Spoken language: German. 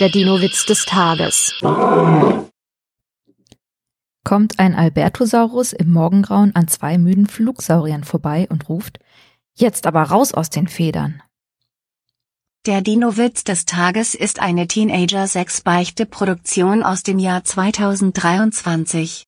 Der Dino-Witz des Tages. Kommt ein Albertosaurus im Morgengrauen an zwei müden Flugsauriern vorbei und ruft, jetzt aber raus aus den Federn. Der Dino-Witz des Tages ist eine Teenager-6-Beichte-Produktion aus dem Jahr 2023.